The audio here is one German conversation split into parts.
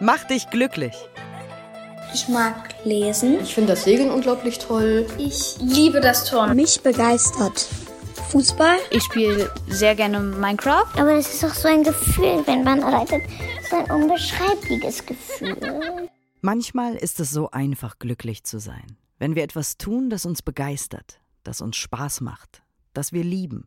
Mach dich glücklich. Ich mag lesen. Ich finde das Segeln unglaublich toll. Ich liebe das Turnen. Mich begeistert Fußball. Ich spiele sehr gerne Minecraft. Aber es ist auch so ein Gefühl, wenn man reitet. So ein unbeschreibliches Gefühl. Manchmal ist es so einfach, glücklich zu sein. Wenn wir etwas tun, das uns begeistert, das uns Spaß macht, das wir lieben.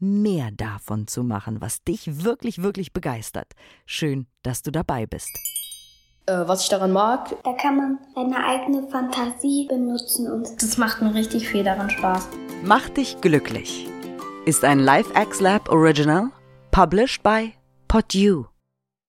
mehr davon zu machen, was dich wirklich, wirklich begeistert. Schön, dass du dabei bist. Äh, was ich daran mag, Da kann man seine eigene Fantasie benutzen und das macht mir richtig viel daran Spaß. Mach dich glücklich ist ein LifeX Lab Original, published by PodU.